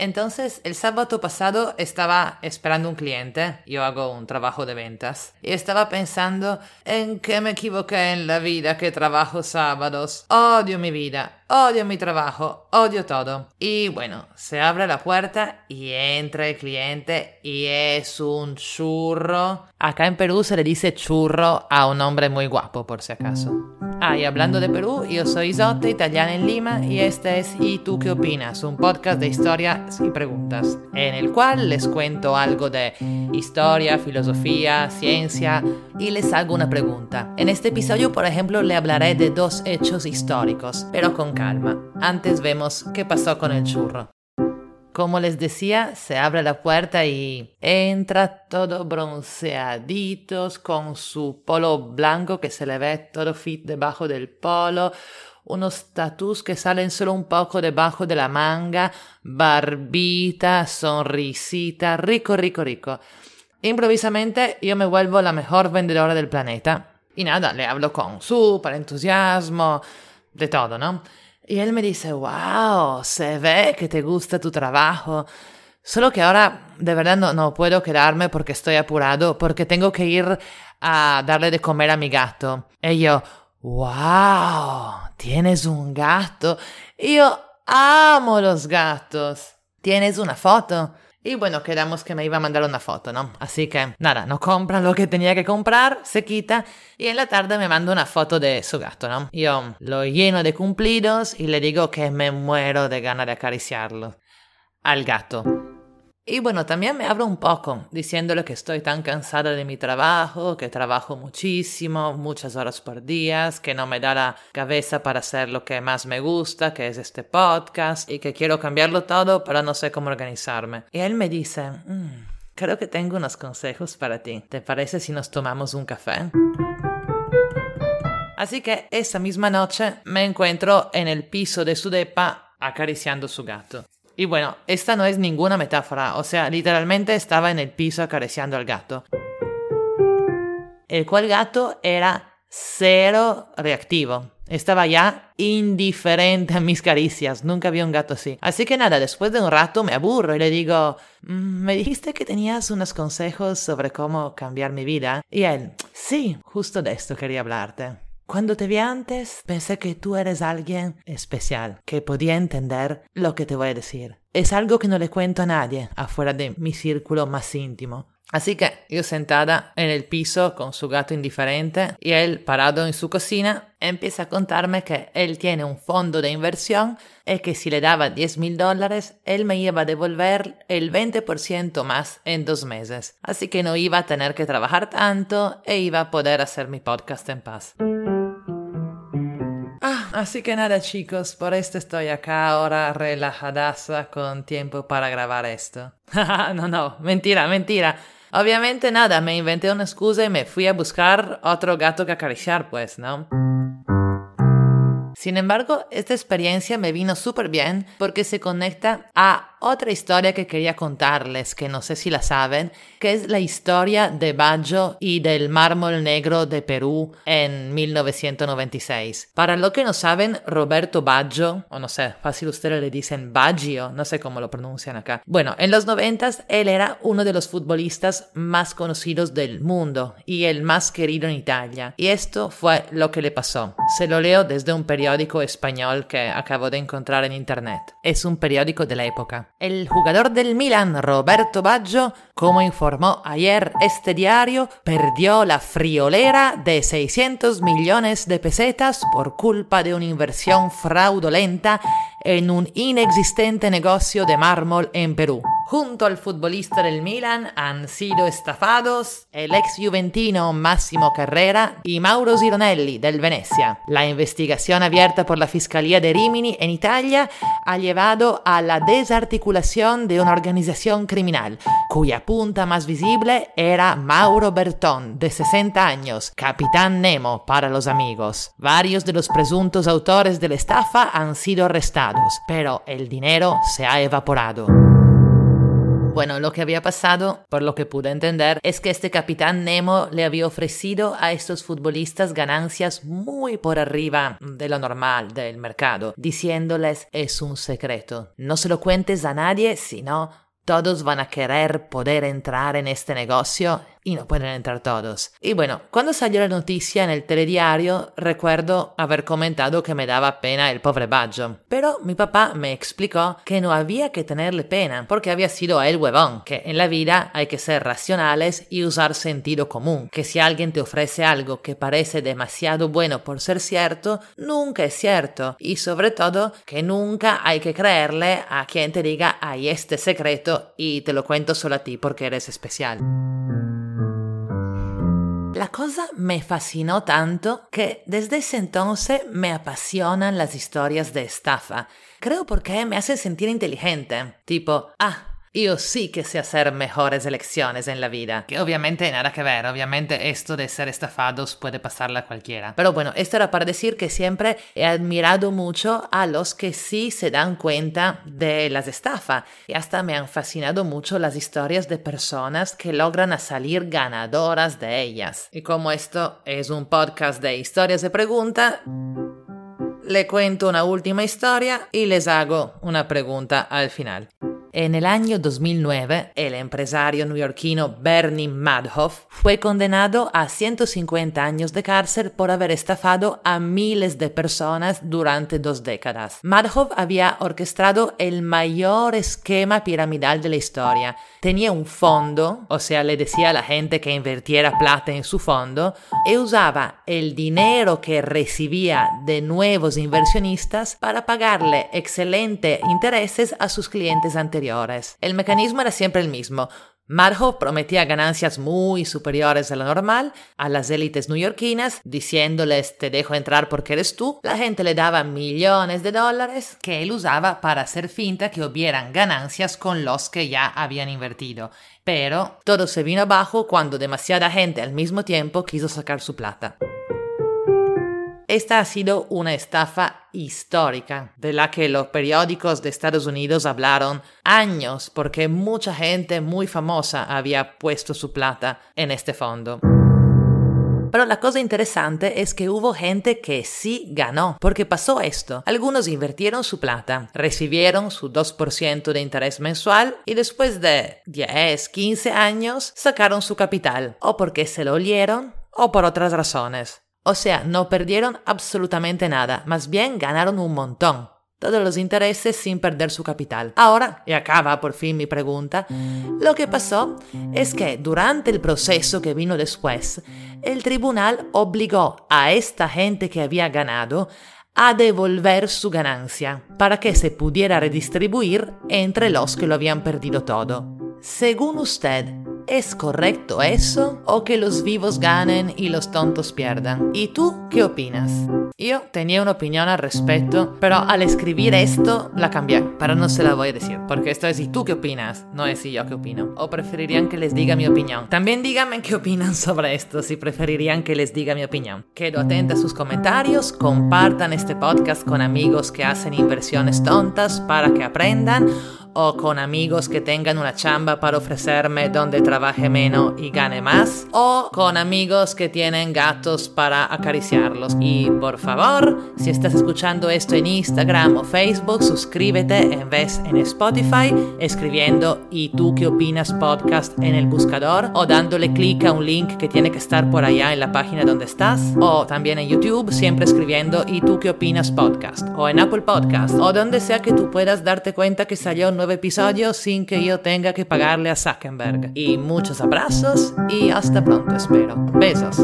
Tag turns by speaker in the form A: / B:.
A: Entonces, el sábado pasado estaba esperando un cliente, yo hago un trabajo de ventas, y estaba pensando en que me equivoqué en la vida que trabajo sábados. Odio mi vida, odio mi trabajo, odio todo. Y bueno, se abre la puerta y entra el cliente y es un churro. Acá en Perú se le dice churro a un hombre muy guapo, por si acaso. Ah, y hablando de Perú, yo soy Isotte, italiana en Lima, y este es ¿Y tú qué opinas? Un podcast de historias y preguntas, en el cual les cuento algo de historia, filosofía, ciencia, y les hago una pregunta. En este episodio, por ejemplo, le hablaré de dos hechos históricos, pero con calma. Antes vemos qué pasó con el churro. Como les decía, se abre la puerta y entra todo bronceaditos con su polo blanco que se le ve todo fit debajo del polo, unos tatus que salen solo un poco debajo de la manga, barbita, sonrisita, rico, rico, rico. Improvisamente yo me vuelvo la mejor vendedora del planeta. Y nada, le hablo con súper entusiasmo, de todo, ¿no? Y él me dice, wow, se ve que te gusta tu trabajo. Solo que ahora de verdad no, no puedo quedarme porque estoy apurado, porque tengo que ir a darle de comer a mi gato. Y yo, wow, tienes un gato. Yo amo los gatos. ¿Tienes una foto? Y bueno, quedamos que me iba a mandar una foto, ¿no? Así que nada, no compra lo que tenía que comprar, se quita y en la tarde me manda una foto de su gato, ¿no? Yo lo lleno de cumplidos y le digo que me muero de ganas de acariciarlo. Al gato. Y bueno, también me hablo un poco, diciéndole que estoy tan cansada de mi trabajo, que trabajo muchísimo, muchas horas por día, que no me da la cabeza para hacer lo que más me gusta, que es este podcast, y que quiero cambiarlo todo, pero no sé cómo organizarme. Y él me dice, mm, creo que tengo unos consejos para ti. ¿Te parece si nos tomamos un café? Así que esa misma noche me encuentro en el piso de su depa acariciando su gato. Y bueno, esta no es ninguna metáfora, o sea, literalmente estaba en el piso acariciando al gato. El cual gato era cero reactivo. Estaba ya indiferente a mis caricias, nunca vi un gato así. Así que nada, después de un rato me aburro y le digo, mm, me dijiste que tenías unos consejos sobre cómo cambiar mi vida. Y él, sí, justo de esto quería hablarte. Cuando te vi antes, pensé que tú eres alguien especial, que podía entender lo que te voy a decir. Es algo que no le cuento a nadie afuera de mi círculo más íntimo. Así que yo sentada en el piso con su gato indiferente y él parado en su cocina, empieza a contarme que él tiene un fondo de inversión y que si le daba 10 mil dólares, él me iba a devolver el 20% más en dos meses. Así que no iba a tener que trabajar tanto e iba a poder hacer mi podcast en paz. Así que nada chicos, por esto estoy acá ahora relajadaza con tiempo para grabar esto. no, no, mentira, mentira. Obviamente nada, me inventé una excusa y me fui a buscar otro gato que acariciar, pues, ¿no? Sin embargo, esta experiencia me vino súper bien porque se conecta a otra historia que quería contarles, que no sé si la saben, que es la historia de Baggio y del mármol negro de Perú en 1996. Para lo que no saben, Roberto Baggio, o no sé, fácil ustedes le dicen Baggio, no sé cómo lo pronuncian acá. Bueno, en los 90 él era uno de los futbolistas más conocidos del mundo y el más querido en Italia. Y esto fue lo que le pasó. Se lo leo desde un periódico español que acabo de encontrar en internet. Es un periódico de la época. El jugador del Milan, Roberto Baggio, como informó ayer este diario, perdió la friolera de 600 millones de pesetas por culpa de una inversión fraudulenta en un inexistente negocio de mármol en Perú. Junto al futbolista del Milan han sido estafados el ex juventino Massimo Carrera y Mauro Zironelli del Venecia. La investigación abierta por la Fiscalía de Rimini en Italia ha llevado a la desarticulación de una organización criminal, cuya punta más visible era Mauro Bertón, de 60 años, capitán Nemo para los amigos. Varios de los presuntos autores de la estafa han sido arrestados, pero el dinero se ha evaporado. Bueno, lo que había pasado, por lo que pude entender, es que este capitán Nemo le había ofrecido a estos futbolistas ganancias muy por arriba de lo normal del mercado, diciéndoles es un secreto. No se lo cuentes a nadie, sino todos van a querer poder entrar en este negocio y no pueden entrar todos. Y bueno, cuando salió la noticia en el telediario, recuerdo haber comentado que me daba pena el pobre Baggio. Pero mi papá me explicó que no había que tenerle pena, porque había sido el huevón, que en la vida hay que ser racionales y usar sentido común, que si alguien te ofrece algo que parece demasiado bueno por ser cierto, nunca es cierto, y sobre todo que nunca hay que creerle a quien te diga hay este secreto y te lo cuento solo a ti porque eres especial. La cosa me fascinó tanto que desde ese entonces me apasionan las historias de estafa. Creo porque me hacen sentir inteligente. Tipo, ah, yo sí que sé hacer mejores elecciones en la vida. Que obviamente nada que ver, obviamente esto de ser estafados puede pasarle a cualquiera. Pero bueno, esto era para decir que siempre he admirado mucho a los que sí se dan cuenta de las estafas. Y hasta me han fascinado mucho las historias de personas que logran salir ganadoras de ellas. Y como esto es un podcast de historias de pregunta, le cuento una última historia y les hago una pregunta al final. En el año 2009, el empresario neoyorquino Bernie Madoff fue condenado a 150 años de cárcel por haber estafado a miles de personas durante dos décadas. Madoff había orquestado el mayor esquema piramidal de la historia. Tenía un fondo, o sea, le decía a la gente que invirtiera plata en su fondo, y usaba el dinero que recibía de nuevos inversionistas para pagarle excelentes intereses a sus clientes anteriores el mecanismo era siempre el mismo. Marjo prometía ganancias muy superiores a lo normal a las élites neoyorquinas, diciéndoles te dejo entrar porque eres tú. La gente le daba millones de dólares que él usaba para hacer finta que hubieran ganancias con los que ya habían invertido. Pero todo se vino abajo cuando demasiada gente al mismo tiempo quiso sacar su plata. Esta ha sido una estafa histórica de la que los periódicos de Estados Unidos hablaron años porque mucha gente muy famosa había puesto su plata en este fondo. Pero la cosa interesante es que hubo gente que sí ganó, porque pasó esto. Algunos invirtieron su plata, recibieron su 2% de interés mensual y después de 10, 15 años sacaron su capital, o porque se lo olieron o por otras razones. O sea, no perdieron absolutamente nada, más bien ganaron un montón. Todos los intereses sin perder su capital. Ahora, y acaba por fin mi pregunta, lo que pasó es que durante el proceso que vino después, el tribunal obligó a esta gente que había ganado a devolver su ganancia para que se pudiera redistribuir entre los que lo habían perdido todo. Según usted, ¿Es correcto eso o que los vivos ganen y los tontos pierdan? ¿Y tú qué opinas? Yo tenía una opinión al respecto, pero al escribir esto la cambié, pero no se la voy a decir, porque esto es ¿y tú qué opinas? No es ¿y yo qué opino? O preferirían que les diga mi opinión. También díganme qué opinan sobre esto, si preferirían que les diga mi opinión. Quedo atenta a sus comentarios, compartan este podcast con amigos que hacen inversiones tontas para que aprendan o con amigos que tengan una chamba para ofrecerme donde trabaje menos y gane más, o con amigos que tienen gatos para acariciarlos. Y por favor, si estás escuchando esto en Instagram o Facebook, suscríbete en vez en Spotify escribiendo y tú qué opinas podcast en el buscador o dándole clic a un link que tiene que estar por allá en la página donde estás o también en YouTube siempre escribiendo y tú qué opinas podcast o en Apple Podcast o donde sea que tú puedas darte cuenta que salió un nuevo episodio sin que yo tenga que pagarle a Zuckerberg. Y muchos abrazos y hasta pronto espero. Besos.